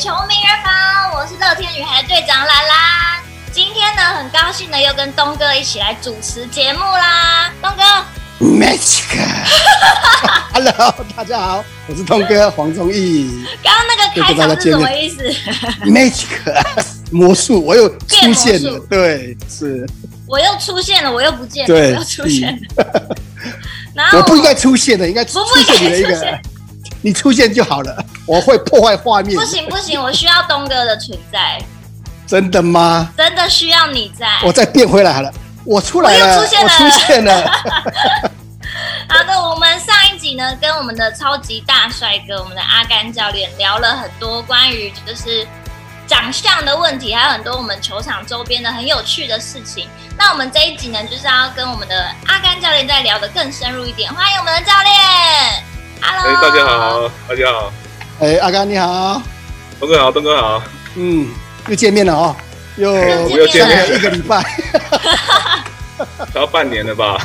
球名人房，我是乐天女孩队长兰兰。今天呢，很高兴的又跟东哥一起来主持节目啦，东哥。Magic，Hello，大家好，我是东哥黄宗义。刚刚那个开场是什么意思？Magic，魔术，我又出现了，对，是。我又出现了，我又不见了，对，我又出现了。然后我不应该出现的，应该出现你的一个，你出现就好了。我会破坏画面。不行不行，我需要东哥的存在。真的吗？真的需要你在。我再变回来好了，我出来了，我又出现了，我出现了。好的，我们上一集呢，跟我们的超级大帅哥，我们的阿甘教练聊了很多关于就是长相的问题，还有很多我们球场周边的很有趣的事情。那我们这一集呢，就是要跟我们的阿甘教练再聊得更深入一点。欢迎我们的教练，Hello，大家好，大家好，哎，阿甘你好，东哥好，东哥好，嗯。又见面了哦，又又见面了一个礼拜，要半年了吧？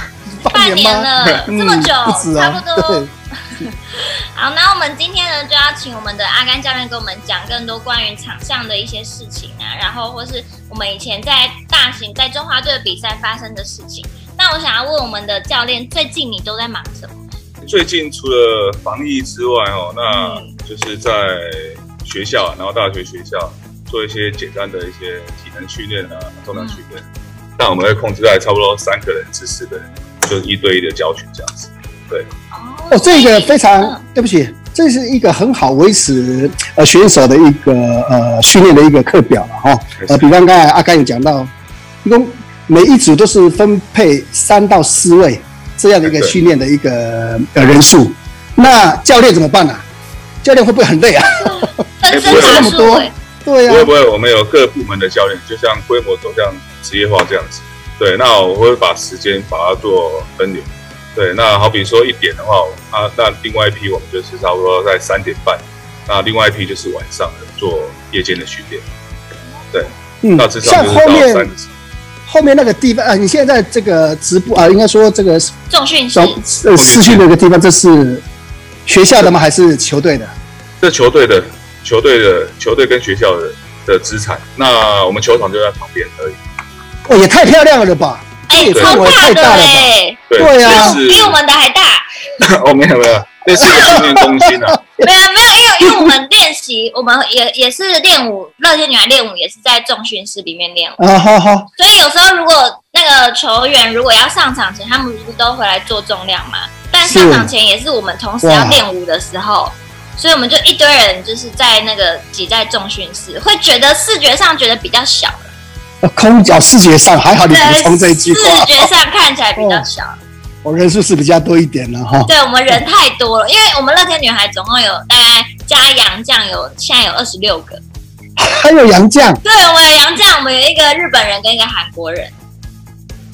半年了，这么久，差不多。好，那我们今天呢，就要请我们的阿甘教练跟我们讲更多关于场上的一些事情啊，然后或是我们以前在大型在中华队的比赛发生的事情。那我想要问我们的教练，最近你都在忙什么？最近除了防疫之外，哦，那就是在学校，然后大学学校。做一些简单的一些体能训练啊，重量训练。那、嗯、我们会控制在差不多三个人至四个人，就是一对一的教学这样子。对。哦，这个非常、嗯、对不起，这是一个很好维持呃选手的一个呃训练的一个课表了哈。呃，比方刚才阿甘有讲到，一共每一组都是分配三到四位这样的一个训练的一个呃人数。那教练怎么办呢、啊？教练会不会很累啊？分身 那么多。对啊，不会不会，我们有各部门的教练，就像规模走向职业化这样子。对，那我会把时间把它做分流。对，那好比说一点的话，啊，那另外一批我们就是差不多在三点半，那另外一批就是晚上的做夜间的训练。对，嗯，那至少就是到三个后面那个地方啊，你现在在这个直播啊，应该说这个重训室呃视讯那个地方，这是学校的吗？还是球队的？这球队的。球队的球队跟学校的的资产，那我们球场就在旁边而已。哦，也太漂亮了吧！哎、欸，超大了哎，对，对啊，比我们的还大。哦，没有没有，那是一个训练中心啊。没 有没有，因为我们练习，我们也也是练舞，乐天女孩练舞也是在重训室里面练舞。啊，好好。所以有时候如果那个球员如果要上场前，他们不是都回来做重量嘛？但上场前也是我们同时要练舞的时候。所以我们就一堆人，就是在那个挤在重训室，会觉得视觉上觉得比较小了。空脚视觉上还好，你补充这一句话。视觉上看起来比较小。哦哦、人数是比较多一点了哈。对，我们人太多了，因为我们乐天女孩总共有大概加洋将有现在有二十六个。还有洋将？对，我们有洋将，我们有一个日本人跟一个韩国人。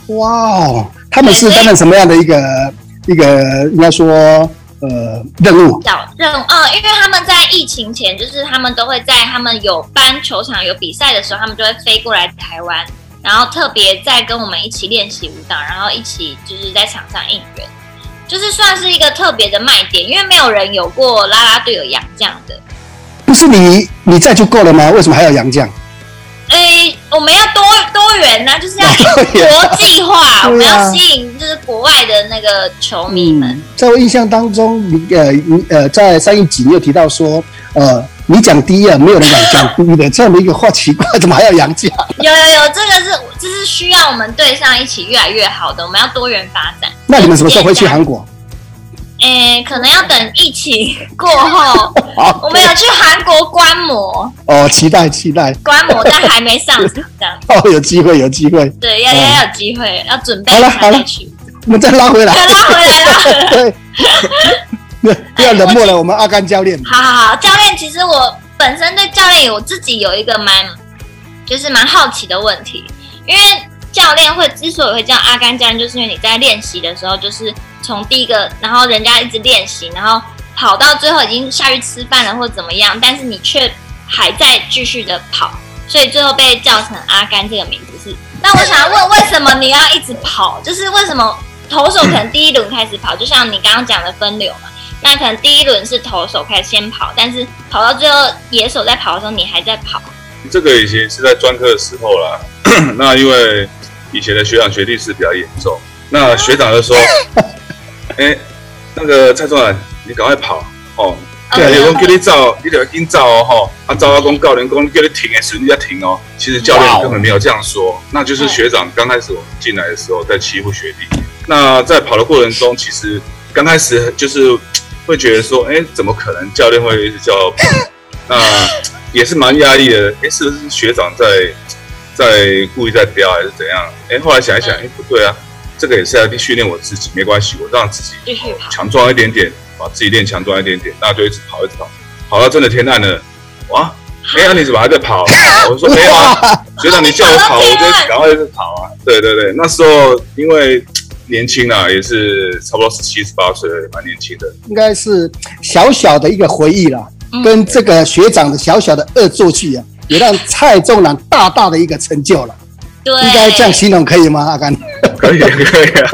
哇哦，他们是担任什么样的一个一个应该说？呃，任务叫任务哦，因为他们在疫情前，就是他们都会在他们有班球场有比赛的时候，他们就会飞过来台湾，然后特别在跟我们一起练习舞蹈，然后一起就是在场上应援，就是算是一个特别的卖点，因为没有人有过啦啦队有洋将的。不是你你在就够了吗？为什么还要洋将？哎、欸，我们要多多元呢、啊，就是要 国际化，啊、我们要吸引就是国外的那个球迷们。嗯、在我印象当中，你呃你呃在上一集你有提到说，呃你讲第一啊，没有人敢讲第一的这样的一个话，奇怪，怎么还要洋将？有有有，这个是这是需要我们队上一起越来越好的，我们要多元发展。那你们什么时候会去韩国？诶、欸，可能要等疫情过后，我们有去韩国观摩。哦，期待期待。观摩，但还没上场这样。哦，有机会有机会，对，要要有机会，要准备好了好了。我们再拉回来，再拉回来，拉回来，对，不要冷漠了，我们阿甘教练。好好好，教练，其实我本身对教练我自己有一个蛮，就是蛮好奇的问题，因为教练会之所以会叫阿甘教练，就是因为你在练习的时候就是。从第一个，然后人家一直练习，然后跑到最后已经下去吃饭了或怎么样，但是你却还在继续的跑，所以最后被叫成阿甘这个名字是。那我想问，为什么你要一直跑？就是为什么投手可能第一轮开始跑，就像你刚刚讲的分流嘛？那可能第一轮是投手开始先跑，但是跑到最后野手在跑的时候，你还在跑。这个以前是在专科的时候啦。那因为以前的学长学弟是比较严重，那学长就说：“ 哎、欸，那个蔡宗南，你赶快跑哦。”对，有人叫你照，你就要紧照哦，吼！啊，走到公告人公叫你停的时候，你要停哦。其实教练根本没有这样说，那就是学长刚开始我们进来的时候在欺负学弟。那在跑的过程中，其实刚开始就是会觉得说，哎，怎么可能教练会一直叫？那也是蛮压抑的。哎，是不是学长在在故意在飙还是怎样？哎，后来想一想，哎，不对啊，这个也是要训练我自己，没关系，我让自己强壮一点点。把自己练强壮一点点，那就一直跑，一直跑，跑到真的天亮了，哇！哎呀，你怎么还在跑？我说没有啊，学长你叫我跑，我就赶快就跑啊！对对对，那时候因为年轻啊，也是差不多十七十八岁，蛮年轻的。应该是小小的一个回忆啦，跟这个学长的小小的恶作剧啊，也让蔡仲南大大的一个成就了。对，应该这样形容可以吗？阿甘？可以，可以啊。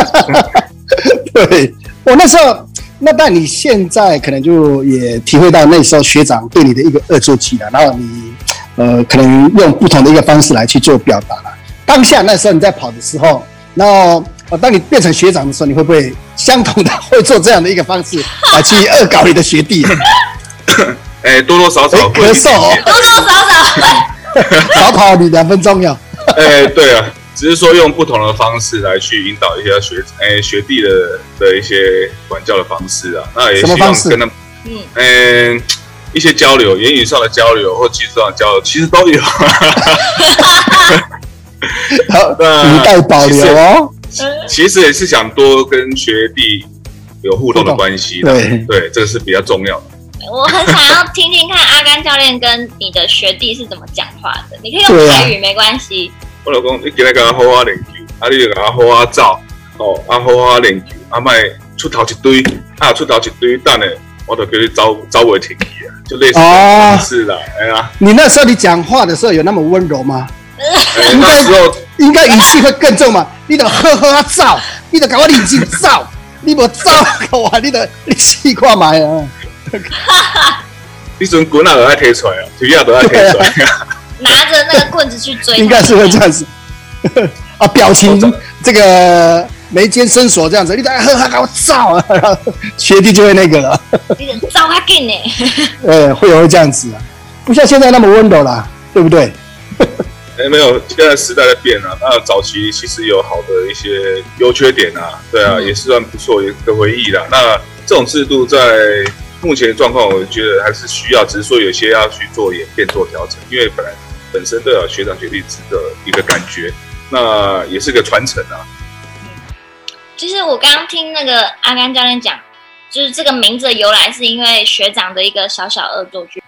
对，我那时候。那但你现在可能就也体会到那时候学长对你的一个恶作剧了，然后你呃可能用不同的一个方式来去做表达了。当下那时候你在跑的时候，然后呃当你变成学长的时候，你会不会相同的 会做这样的一个方式来去恶搞你的学弟？哎、欸，多多少少咳嗽，多多少少 少跑你两分钟要。哎、欸，对啊。只是说用不同的方式来去引导一些学哎、欸、学弟的的一些管教的方式啊，那也希望跟他们嗯嗯一些交流，言语上的交流或技术上的交流，其实都有。好，那语带保留哦。其实也是想多跟学弟有互动的关系，对对，这个是比较重要的。我很想要听听看阿甘教练跟你的学弟是怎么讲话的，你可以用台语没关系。我老公，你今日跟他好好练球，啊，你就给他好好走，哦，啊，好好练球，啊，卖出头一堆，啊，出头一堆，等下我就叫你走走袂停去啊，就类似方式啦，哎呀，你那时候你讲话的时候有那么温柔吗？欸、应该应该语气会更重嘛，你得呵呵啊走，你得赶快认真走，你无走的话，你得你试看卖啊，你准棍啊都爱提出来啊，腿啊都爱提出来啊。拿着那个棍子去追，应该是会这样子。啊，表情这个眉间深锁这样子，你等下呵呵给我照啊，学弟就会那个了，你照他给呢，呃，会有会这样子啊，不像现在那么温柔啦，对不对？哎、欸，没有，现在时代在变啊，那早期其实有好的一些优缺点啊，对啊，嗯、也是算不错一个回忆啦。那这种制度在目前的状况，我觉得还是需要，只是说有些要去做演变、做调整，因为本来。本身都有学长学弟制的一个感觉，那也是个传承啊。嗯，其实我刚刚听那个阿甘教练讲，就是这个名字的由来是因为学长的一个小小恶作剧。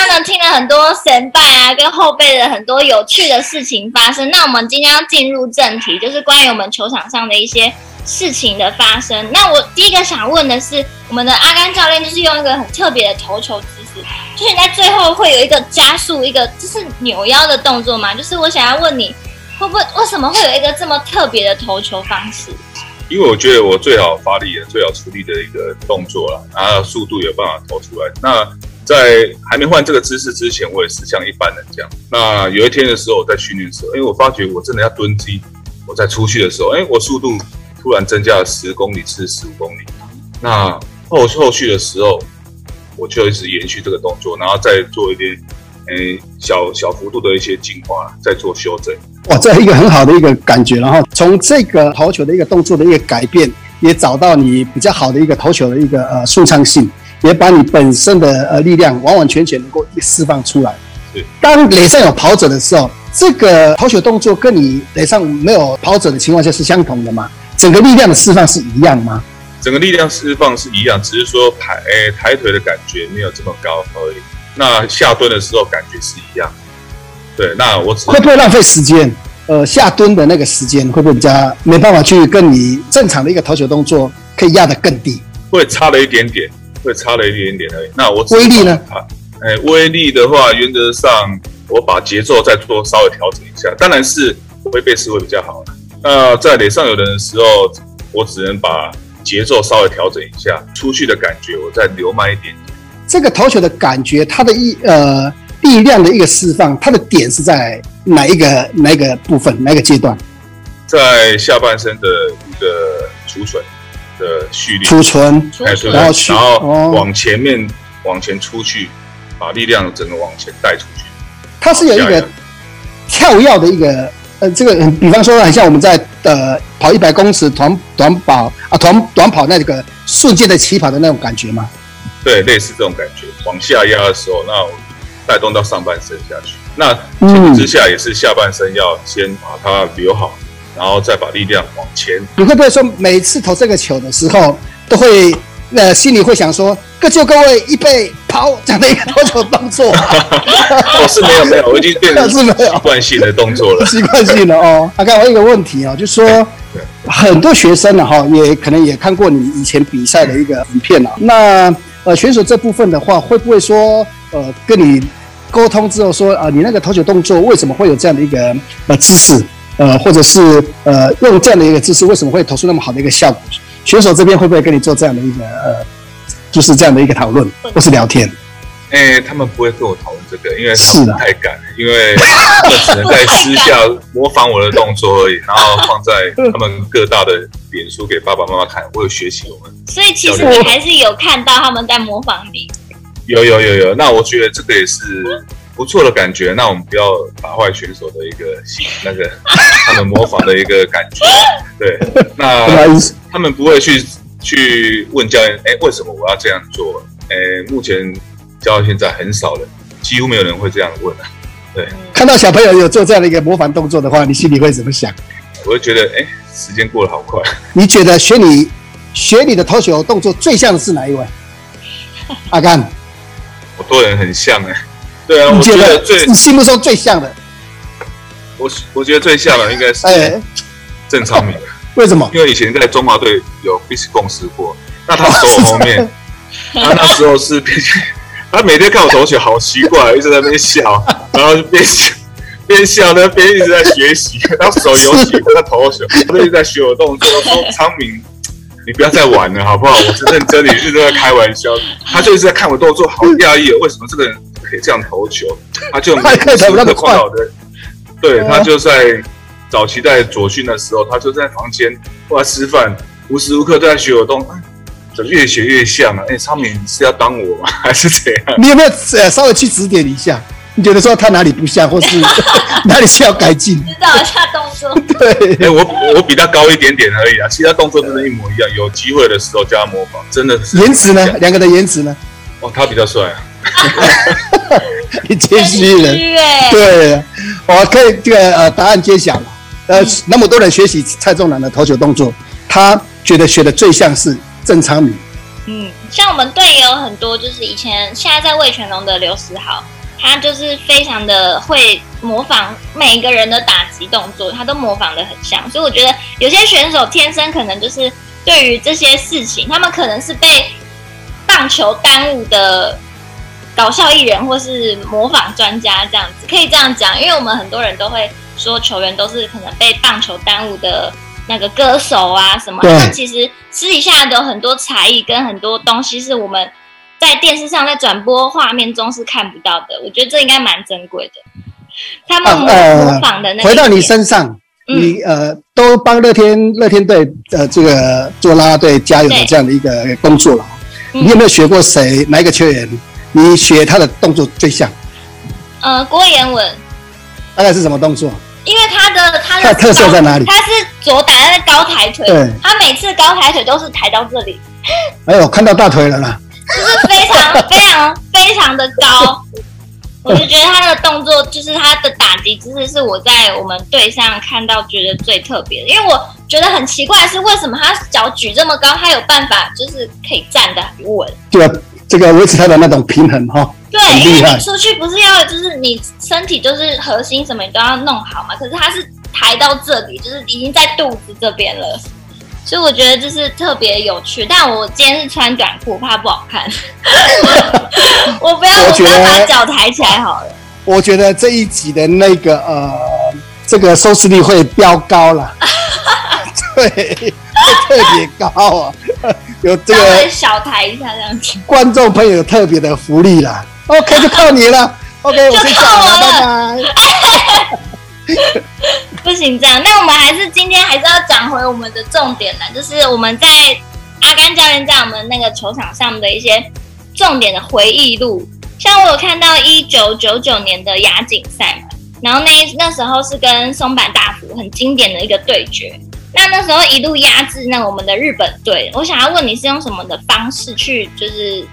那刚呢，听了很多前辈啊跟后辈的很多有趣的事情发生。那我们今天要进入正题，就是关于我们球场上的一些事情的发生。那我第一个想问的是，我们的阿甘教练就是用一个很特别的投球姿势。就是你在最后会有一个加速，一个就是扭腰的动作吗？就是我想要问你，会不会为什么会有一个这么特别的投球方式？因为我觉得我最好发力的、最好出力的一个动作了，然后速度有办法投出来。那在还没换这个姿势之前，我也是像一般人这样。那有一天的时候，我在训练的时候，因为我发觉我真的要蹲机，我在出去的时候，哎，我速度突然增加了十公里至十五公里。那后后续的时候。我就一直延续这个动作，然后再做一点，诶，小小幅度的一些进化，再做修正。哇，这一个很好的一个感觉，然后从这个投球的一个动作的一个改变，也找到你比较好的一个投球的一个呃顺畅性，也把你本身的呃力量完完全全能够释放出来。对，当垒上有跑者的时候，这个投球动作跟你垒上没有跑者的情况下是相同的吗？整个力量的释放是一样吗？整个力量释放是一样，只是说抬诶抬腿的感觉没有这么高而已。那下蹲的时候感觉是一样。对，那我只会不会浪费时间？呃，下蹲的那个时间会不会比较没办法去跟你正常的一个投球动作可以压得更低？会差了一点点，会差了一点点而已。那我威力呢？哎，威力的话，原则上我把节奏再做稍微调整一下，当然是挥背式会比较好。那在垒上有人的时候，我只能把节奏稍微调整一下，出去的感觉我再留慢一点点。这个投球的感觉，它的一呃力量的一个释放，它的点是在哪一个哪一个部分，哪一个阶段？在下半身的一个储存的蓄力，储存，哎，对，然后然后往前面、哦、往前出去，把力量整个往前带出去。它是有一个跳跃的一个呃，这个比方说很像我们在呃跑一百公尺短短跑啊，短短跑那个瞬间的起跑的那种感觉吗？对，类似这种感觉，往下压的时候，那我带动到上半身下去。那前提之下也是下半身要先把它留好，然后再把力量往前。你会不会说每次投这个球的时候，都会呃心里会想说，各就各位，预备跑这样的一个投球动作？我 是没有没有，我已经变成 习惯性的动作了，习惯性的哦。阿、啊、刚我有一个问题啊、哦，就是说。很多学生呢，哈，也可能也看过你以前比赛的一个影片了。那呃，选手这部分的话，会不会说呃，跟你沟通之后说啊，你那个投球动作为什么会有这样的一个呃姿势？呃，或者是呃，用这样的一个姿势为什么会投出那么好的一个效果？选手这边会不会跟你做这样的一个呃，就是这样的一个讨论或是聊天？哎、欸，他们不会跟我讨论这个，因为是太赶，因为他们只能在私下模仿我的动作而已，然后放在他们各大的脸书给爸爸妈妈看，我有学习我们。所以其实你还是有看到他们在模仿你。有有有有，那我觉得这个也是不错的感觉。那我们不要打坏选手的一个那个 他们模仿的一个感觉。对，那他们不会去去问教练，哎、欸，为什么我要这样做？哎、欸，目前。教到现在很少人，几乎没有人会这样问啊。对，看到小朋友有做这样的一个模仿动作的话，你心里会怎么想？我会觉得，哎、欸，时间过得好快。你觉得学你学你的投球动作最像的是哪一位？阿甘，我多人很像哎、欸。对啊，我觉得最你心目中最像的，我我觉得最像的应该是哎郑昌明。为什么？因为以前在中华队有一起共事过，那他 走我后面，他那时候是。他每天看我投球，好奇怪，一直在那边笑，然后就边笑边笑呢，边一直在学习。他手游起，他投球，他一直在学我动作。我说：“昌明，你不要再玩了，好不好？我是认真，你是在开玩笑。”他就一直在看我动作，好讶异，为什么这个人可以这样投球？他就没有什么可看到的。对，他就在早期在左训的时候，他就在房间或者吃饭，无时无刻都在学我动作。怎么越学越像啊？哎、欸，昌明是要当我吗？还是怎样？你有没有呃稍微去指点一下？你觉得说他哪里不像，或是 哪里需要改进？指导一下动作。对，哎、欸，我我比他高一点点而已啊，其他动作真的一模一样。有机会的时候叫他模仿，真的是。颜值呢？两个的颜值呢？哦，他比较帅啊。你谦虚了。对，我可以这个呃答案揭晓了。呃，那么多人学习蔡仲南的投球动作，他觉得学的最像是。郑昌明，嗯，像我们队也有很多，就是以前现在在魏全龙的刘思豪，他就是非常的会模仿每一个人的打击动作，他都模仿的很像。所以我觉得有些选手天生可能就是对于这些事情，他们可能是被棒球耽误的搞笑艺人，或是模仿专家这样子，可以这样讲。因为我们很多人都会说球员都是可能被棒球耽误的。那个歌手啊，什么？那其实私底下的很多才艺跟很多东西是我们在电视上在转播画面中是看不到的。我觉得这应该蛮珍贵的。他们模仿的那个、啊呃、回到你身上，嗯、你呃都帮乐天乐天队呃这个做啦啦队加油的这样的一个工作了。你有没有学过谁哪一个球员？你学他的动作最像？呃，郭彦文。大概是什么动作？因为他的他的，他的特色在哪里？他是左打那个高抬腿，对，他每次高抬腿都是抬到这里。哎呦，看到大腿了啦！就是非常 非常非常的高，我就觉得他的动作，就是他的打击姿势，是我在我们队上看到觉得最特别的。因为我觉得很奇怪的是，为什么他脚举这么高，他有办法就是可以站得很稳？对啊，这个维持他的那种平衡哈。对，因为你出去不是要，就是你身体就是核心什么你都要弄好嘛。可是他是抬到这里，就是已经在肚子这边了，所以我觉得就是特别有趣。但我今天是穿短裤，怕不好看。我不要，我不要把脚抬起来好了。我觉得这一集的那个呃，这个收视率会飙高了。对，特别高啊，有这个小台一下这样子。观众朋友有特别的福利啦。OK，就靠你了。OK，我先走了，拜拜。不行，这样，那我们还是今天还是要讲回我们的重点呢，就是我们在阿甘教练在我们那个球场上的一些重点的回忆录。像我有看到一九九九年的亚锦赛嘛，然后那那时候是跟松坂大辅很经典的一个对决。那那时候一路压制那我们的日本队，我想要问你是用什么的方式去就是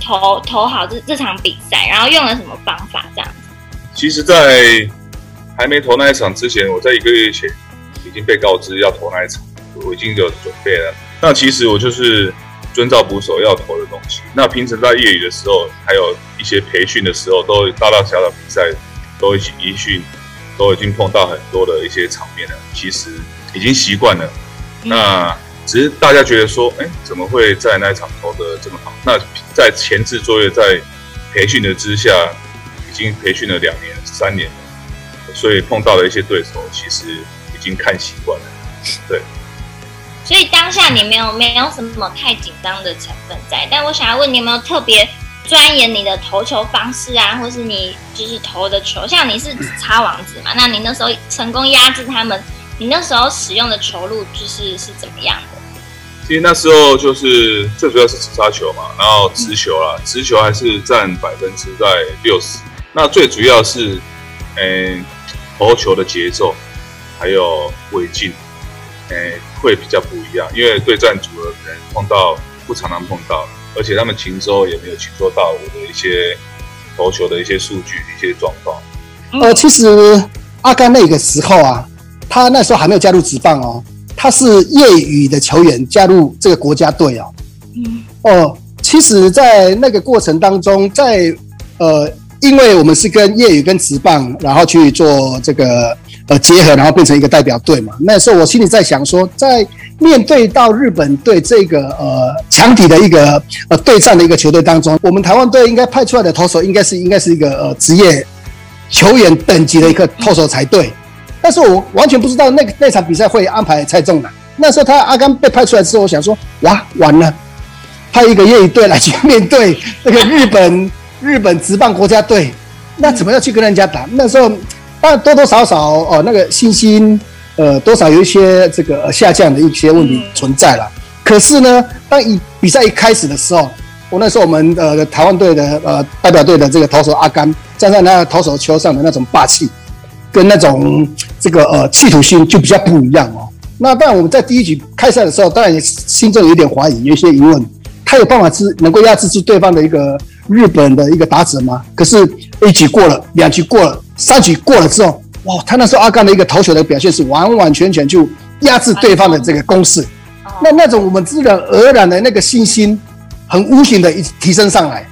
投投好这这场比赛，然后用了什么方法这样子？其实，在还没投那一场之前，我在一个月前已经被告知要投那一场，我已经有准备了。那其实我就是。遵照捕手要投的东西。那平时在业余的时候，还有一些培训的时候，都大大小小比赛都一起一训，都已经碰到很多的一些场面了。其实已经习惯了。那只是大家觉得说，哎、欸，怎么会在那一场投的这么好？那在前置作业，在培训的之下，已经培训了两年、三年了，所以碰到的一些对手，其实已经看习惯了。对。所以当下你没有没有什么太紧张的成分在，但我想要问你有没有特别钻研你的投球方式啊，或是你就是投的球，像你是插王子嘛，那你那时候成功压制他们，你那时候使用的球路就是是怎么样的？其实那时候就是最主要是直杀球嘛，然后直球啦，直球还是占百分之在六十，那最主要是嗯、欸、投球的节奏还有尾劲。诶、欸，会比较不一样，因为对战组的人碰到不常常碰到，而且他们擒收也没有擒收到我的一些投球的一些数据、一些状况。呃，其实阿甘那个时候啊，他那时候还没有加入职棒哦，他是业余的球员加入这个国家队哦。嗯。哦，其实，在那个过程当中，在呃，因为我们是跟业余跟职棒，然后去做这个。呃，结合然后变成一个代表队嘛。那时候我心里在想说，在面对到日本队这个呃强敌的一个呃对战的一个球队当中，我们台湾队应该派出来的投手应该是应该是一个呃职业球员等级的一个投手才对。但是我完全不知道那个那场比赛会安排蔡仲南。那时候他阿甘被派出来之后，我想说，哇，完了，派一个业余队来去面对那个日本 日本职棒国家队，那怎么要去跟人家打？那时候。但多多少少哦，那个信心呃，多少有一些这个下降的一些问题存在了。可是呢，当一比赛一开始的时候，我那时候我们呃台湾队的呃代表队的这个投手阿甘，站在那个投手球上的那种霸气，跟那种这个呃企图心就比较不一样哦。那当然我们在第一局开赛的时候，当然也心中有点怀疑，有一些疑问，他有办法是能够压制住对方的一个日本的一个打者吗？可是一局过了，两局过了。三局过了之后，哇，他那时候阿甘的一个投球的表现是完完全全就压制对方的这个攻势，那那种我们自然而然的那个信心，很无形的一提升上来，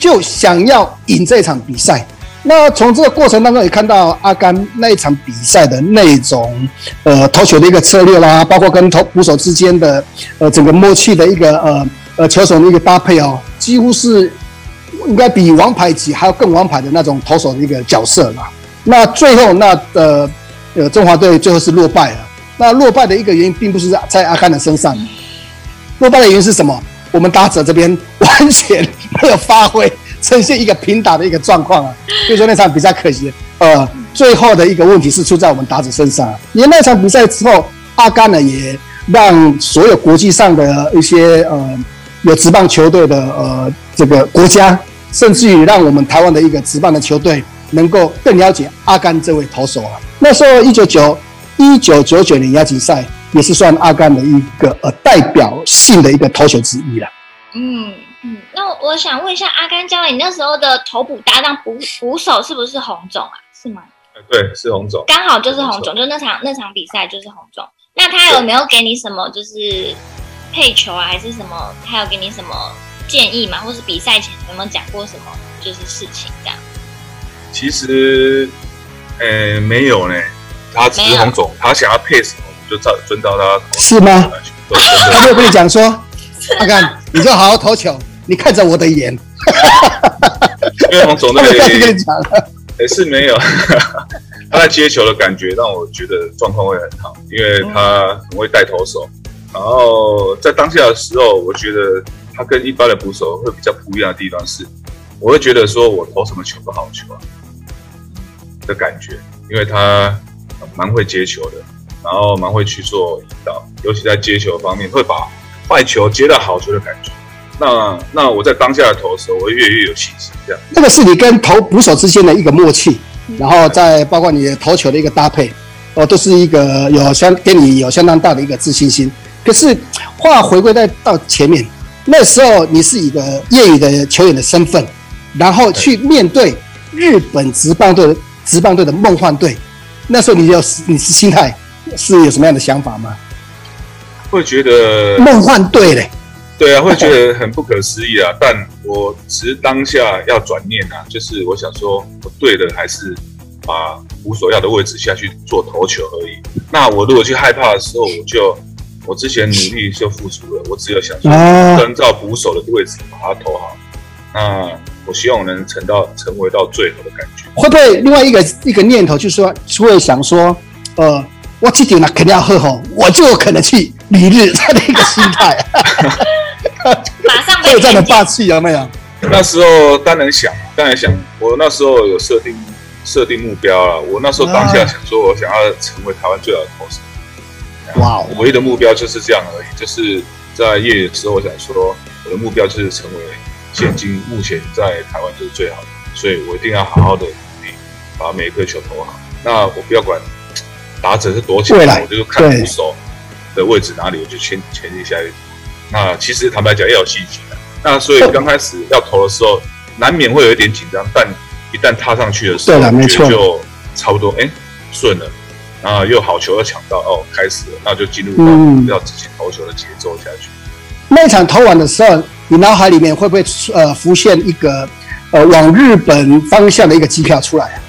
就想要赢这场比赛。那从这个过程当中也看到阿甘那一场比赛的那种呃投球的一个策略啦，包括跟投捕手之间的呃整个默契的一个呃呃球手的一个搭配哦，几乎是。应该比王牌级还要更王牌的那种投手的一个角色啦。那最后那呃呃中华队最后是落败了。那落败的一个原因并不是在阿甘的身上，落败的原因是什么？我们打者这边完全没有发挥，呈现一个平打的一个状况啊。所以说那场比赛可惜，呃，最后的一个问题是出在我们打者身上。因为那场比赛之后，阿甘呢也让所有国际上的一些呃有职棒球队的呃这个国家。甚至于让我们台湾的一个职棒的球队能够更了解阿甘这位投手啊。那时候一九九一九九九年亚锦赛也是算阿甘的一个呃代表性的一个投手之一了。嗯嗯，那我想问一下阿甘教练，你那时候的头捕搭档捕捕手是不是洪总啊？是吗？对，是洪总，刚好就是洪总，就那场那场比赛就是洪总。那他有没有给你什么就是配球啊，还是什么？他有给你什么？建议吗，或是比赛前有没有讲过什么就是事情这样？其实，呃、欸，没有呢。他只是洪总，他想要配什么，就照遵照他。是吗？他没有跟你讲说，阿甘，你就好好投球，你看着我的眼。因为黄总那个跟你讲，也 是没有。他在接球的感觉让我觉得状况会很好，因为他很会带投手，然后在当下的时候，我觉得他跟一般的捕手会比较不一样的地方是，我会觉得说我投什么球都好球啊的感觉，因为他蛮会接球的，然后蛮会去做引导，尤其在接球方面会把坏球接到好球的感觉。那那我在当下的投的时候，我会越来越有信心。这样，这个是你跟投捕手之间的一个默契，然后再包括你的投球的一个搭配，哦，都是一个有相给你有相当大的一个自信心。可是话回归在到前面，那时候你是一个业余的球员的身份，然后去面对日本职棒队的职棒队的梦幻队，那时候你有你是心态是有什么样的想法吗？会觉得梦幻队嘞。对啊，会觉得很不可思议啊！但我其实当下要转念啊，就是我想说，我对的还是把捕手要的位置下去做投球而已。那我如果去害怕的时候，我就我之前努力就付出了，我只有想说，跟照捕手的位置把它投好。那我希望我能成到成为到最好的感觉。会不会另外一个一个念头就是说，会想说，呃，我这点呢肯定要喝好，我就有可能去理日他的一个心态。马上有这样的霸气有没有？那时候当然想，当然想。我那时候有设定设定目标了。我那时候当下想说，我想要成为台湾最好的投手。哇！我唯一的目标就是这样而已。就是在业余的时候，我想说，我的目标就是成为现今目前在台湾就是最好的。所以我一定要好好的努力，把每一颗球投好。那我不要管打者是多强，我就看捕手的位置哪里，我就前前进下去。那其实坦白讲要有信心的，那所以刚开始要投的时候，难免会有一点紧张，但一旦踏上去的时候，没错，就差不多哎顺了，然后又好球又抢到哦，开始了，那就进入到要自己投球的节奏下去。那一场投完的时候，你脑海里面会不会呃浮现一个呃往日本方向的一个机票出来啊？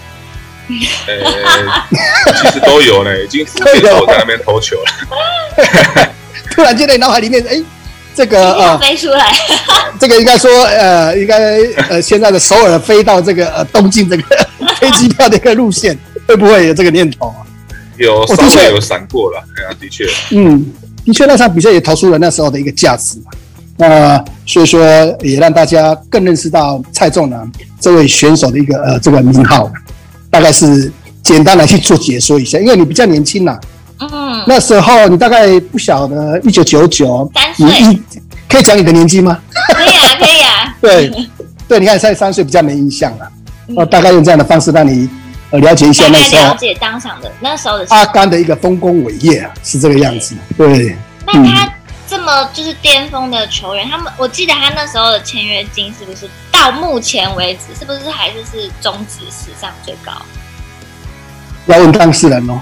呃，其实都有呢，已经浮现 我在那边投球了。突然间在脑海里面哎。这个呃，飞出来，这个应该说呃，应该呃，现在的首尔飞到这个呃 东京这个 飞机票的一个路线，会不会有这个念头啊？有，稍微有闪过了，对啊，的确，嗯，的确那场比赛也投出了那时候的一个价值嘛，呃，所以说也让大家更认识到蔡仲南这位选手的一个呃这个名号，大概是简单来去做解说一下，因为你比较年轻呐。嗯，那时候你大概不晓得一九九九，你一可以讲你的年纪吗？可以啊，可以啊。对，对，你看才三岁比较没印象了，呃，大概用这样的方式让你呃了解一下那时候了解当场的那时候的阿甘的一个丰功伟业啊，是这个样子。对，那他这么就是巅峰的球员，他们我记得他那时候的签约金是不是到目前为止是不是还是是中职史上最高？要问当事人哦。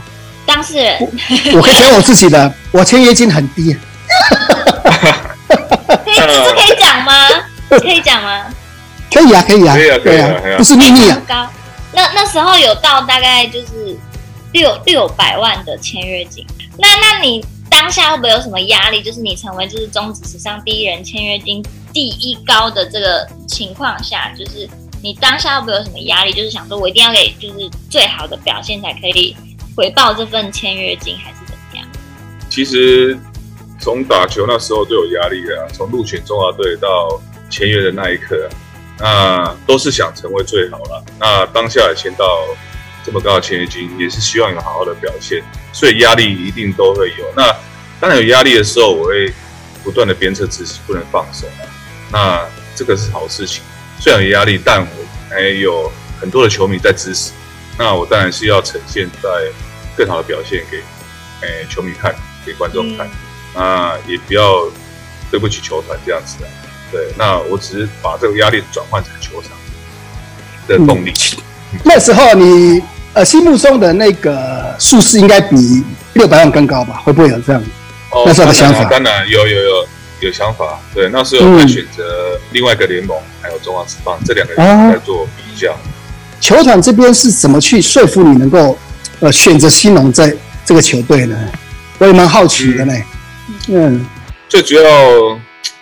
当事人，我可以讲我自己的，我签约金很低。可以，这是可以讲吗？可以讲吗？可以啊，可以啊，对啊，不是秘密啊。高，那那时候有到大概就是六六百万的签约金。那那你当下会不会有什么压力？就是你成为就是中职史上第一人签约金第一高的这个情况下，就是你当下会不会有什么压力？就是想说我一定要给就是最好的表现才可以。回报这份签约金还是怎么样？其实从打球那时候就有压力了，从入选中华队到签约的那一刻，那都是想成为最好了。那当下也签到这么高的签约金，也是希望有好好的表现，所以压力一定都会有。那当然有压力的时候，我会不断的鞭策自己不能放手。那这个是好事情，虽然有压力，但我还有很多的球迷在支持。那我当然是要呈现在。更好的表现给，诶、欸、球迷看，给观众看，嗯、那也不要对不起球团这样子的。对，那我只是把这个压力转换成球场的动力。嗯、那时候你呃心目中的那个数字应该比六百万更高吧？会不会有这样？哦，那时候的想法当然，有有有有想法。对，那时候在选择另外一个联盟，嗯、还有中华职棒这两个联盟来做比较。球团这边是怎么去说服你能够？呃，选择新农在这个球队呢，我也蛮好奇的呢。嗯，嗯最主要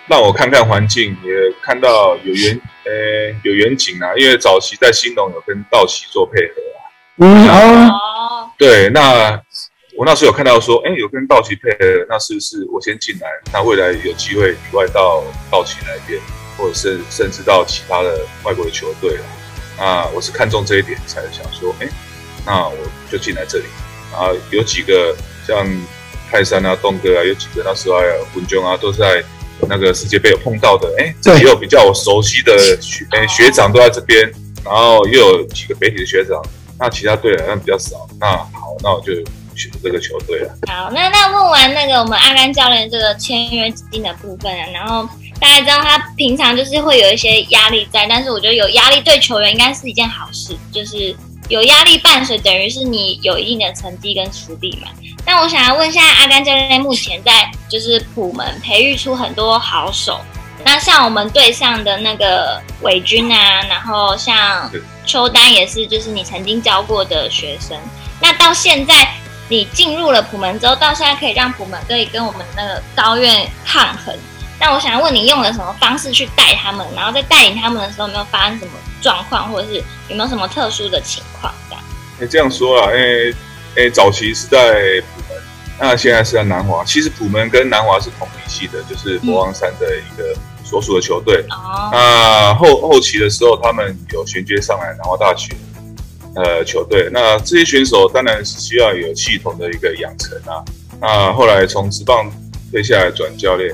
让我看看环境，也看到有远呃有远景啊。因为早期在兴农有跟道奇做配合啊。嗯哦。对，那我那时候有看到说，哎，有跟道奇配合，那是不是我先进来，那未来有机会以外到道奇那边，或者是甚至到其他的外国的球队了。那我是看中这一点，才想说，哎，那我就进来这里。然后有几个像泰山啊、东哥啊，有几个那时候还有文中啊，都是在那个世界杯有碰到的。哎，这里有比较我熟悉的学，哎，学长都在这边，然后又有几个北体的学长。那其他队好像比较少。那好，那我就。选这个球队了。好，那那问完那个我们阿甘教练这个签约金的部分啊，然后大家知道他平常就是会有一些压力在，但是我觉得有压力对球员应该是一件好事，就是有压力伴随，等于是你有一定的成绩跟实力嘛。那我想要问一下阿甘教练，目前在就是普门培育出很多好手，那像我们队上的那个伟军啊，然后像邱丹也是，就是你曾经教过的学生，那到现在。你进入了普门之后，到现在可以让普门可以跟我们那个高院抗衡。那我想问你，用了什么方式去带他们？然后在带领他们的时候，有没有发生什么状况，或者是有没有什么特殊的情况？这样？你这样说啊，诶诶，早期是在普门，那现在是在南华。其实普门跟南华是同一系的，就是佛光山的一个所属的球队。哦、嗯。那后后期的时候，他们有衔接上来南华大学。呃，球队，那这些选手当然是需要有系统的一个养成啊。那后来从职棒退下来转教练，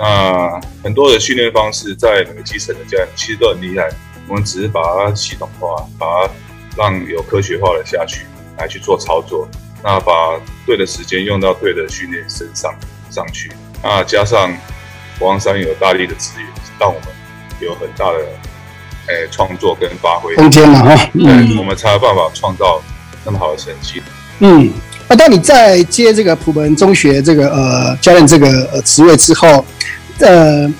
那很多的训练方式在每个基层的教练其实都很厉害。我们只是把它系统化，把它让有科学化的下去来去做操作。那把对的时间用到对的训练身上上去。那加上王山有大力的资源，让我们有很大的。诶，创作跟发挥空间嘛，哈，嗯，我们才有办法创造那么好的成绩。嗯，那当你在接这个普门中学这个呃教练这个呃职位之后，呃，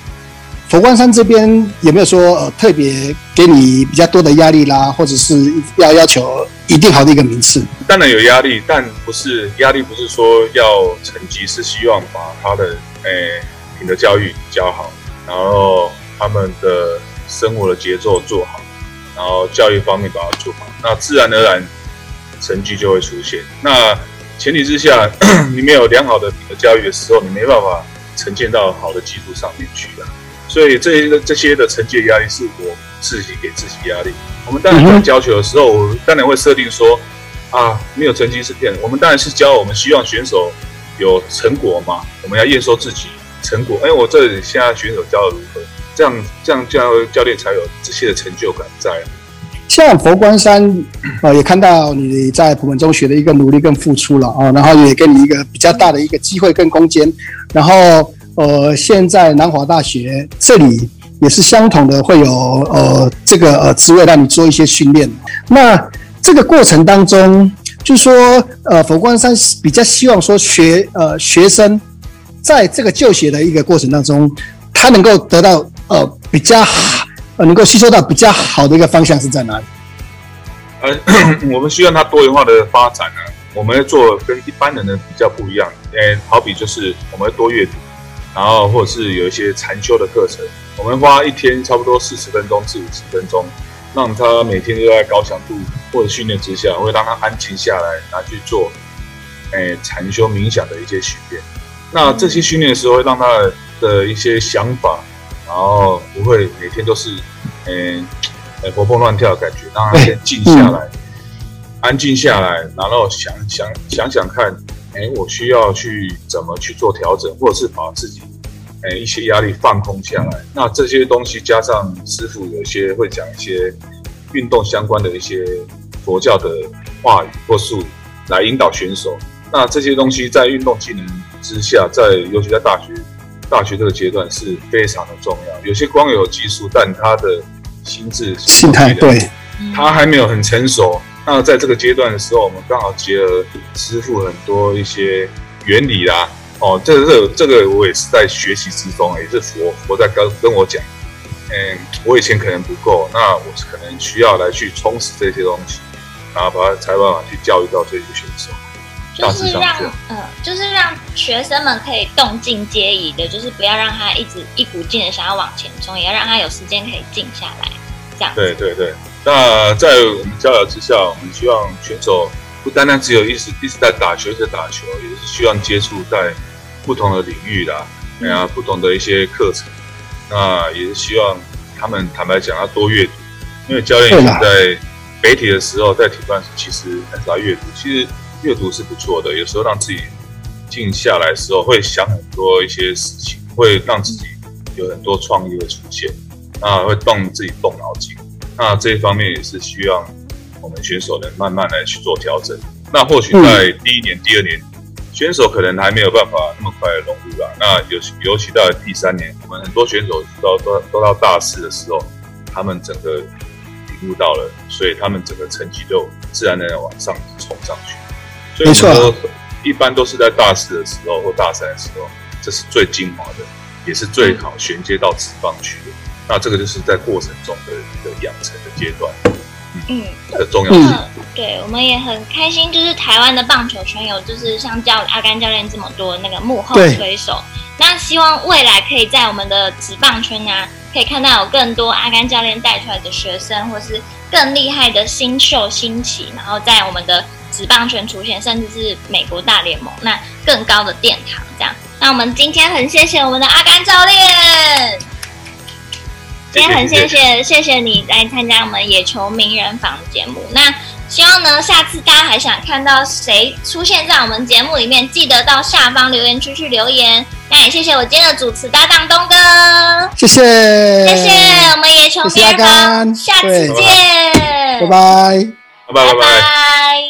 佛光山这边有没有说呃特别给你比较多的压力啦，或者是要要求一定好的一个名次？当然有压力，但不是压力，不是说要成绩，是希望把他的哎品德教育教好，然后他们的。生活的节奏做好，然后教育方面把它做好，那自然而然成绩就会出现。那前提之下，你没有良好的品德教育的时候，你没办法呈现到好的技术上面去啊。所以这些这些的成绩压力是我自己给自己压力。我们当然在教球的时候，我当然会设定说啊，没有成绩是骗人。我们当然是教我们希望选手有成果嘛，我们要验收自己成果。哎，我这里现在选手教的如何？这样这样教教练才有这些的成就感在。像佛光山、呃，也看到你在普门中学的一个努力跟付出了啊、然后也给你一个比较大的一个机会跟空间。然后呃，现在南华大学这里也是相同的，会有呃这个呃职位让你做一些训练。那这个过程当中，就说呃佛光山比较希望说学呃学生在这个就学的一个过程当中，他能够得到。呃，比较好，能够吸收到比较好的一个方向是在哪里？呃，我们需要它多元化的发展呢。我们要做跟一般人的比较不一样。诶，好比就是我们要多阅读，然后或者是有一些禅修的课程，我们花一天差不多四十分钟至五十分钟，让他每天都在高强度或者训练之下，会让他安静下来，拿去做诶禅修冥想的一些训练。那这些训练的时候，会让他的一些想法。然后不会每天都是，嗯，活蹦乱跳的感觉，让他先静下来，安静下来，然后想想想想看，哎，我需要去怎么去做调整，或者是把自己，哎，一些压力放空下来。那这些东西加上师傅有些会讲一些运动相关的一些佛教的话语或术语来引导选手。那这些东西在运动技能之下，在尤其在大学。大学这个阶段是非常的重要。有些光有技术，但他的心智、心态对，他还没有很成熟。那在这个阶段的时候，我们刚好结合师傅很多一些原理啦。哦，这个这个我也是在学习之中，也是佛佛在跟跟我讲，嗯，我以前可能不够，那我是可能需要来去充实这些东西，然后把它才办法去教育到这些选手。就是让呃，就是让学生们可以动静皆宜的，就是不要让他一直一股劲的想要往前冲，也要让他有时间可以静下来，这样。对对对。那在我们交流之下，我们希望选手不单单只有一直一直在打球，一直在打球，也是希望接触在不同的领域啦，哎呀，不同的一些课程，那也是希望他们坦白讲要多阅读，因为教练以前在北体的时候，在体段其实很少阅读，其实阅读是不错的，有时候让自己静下来的时候，会想很多一些事情，会让自己有很多创意会出现，那会动自己动脑筋，那这一方面也是需要。我们选手能慢慢来去做调整，那或许在第一年、第二年，选手可能还没有办法那么快的融入啦。那尤其尤其到了第三年，我们很多选手到都都到大四的时候，他们整个领悟到了，所以他们整个成绩就自然的往上冲上去。所以说，一般都是在大四的时候或大三的时候，这是最精华的，也是最好衔接到职棒去的。那这个就是在过程中的一个养成的阶段。嗯，的重要。嗯，对，我们也很开心，就是台湾的棒球圈有，就是像教阿甘教练这么多那个幕后推手。那希望未来可以在我们的职棒圈啊，可以看到有更多阿甘教练带出来的学生，或是更厉害的新秀兴起，然后在我们的职棒圈出现，甚至是美国大联盟那更高的殿堂。这样，那我们今天很谢谢我们的阿甘教练。今天很谢谢谢谢你来参加我们野球名人房节目。那希望呢，下次大家还想看到谁出现在我们节目里面，记得到下方留言区去留言。那也谢谢我今天的主持搭档东哥，谢谢谢谢我们野球名人房，下次见，拜拜拜拜拜拜。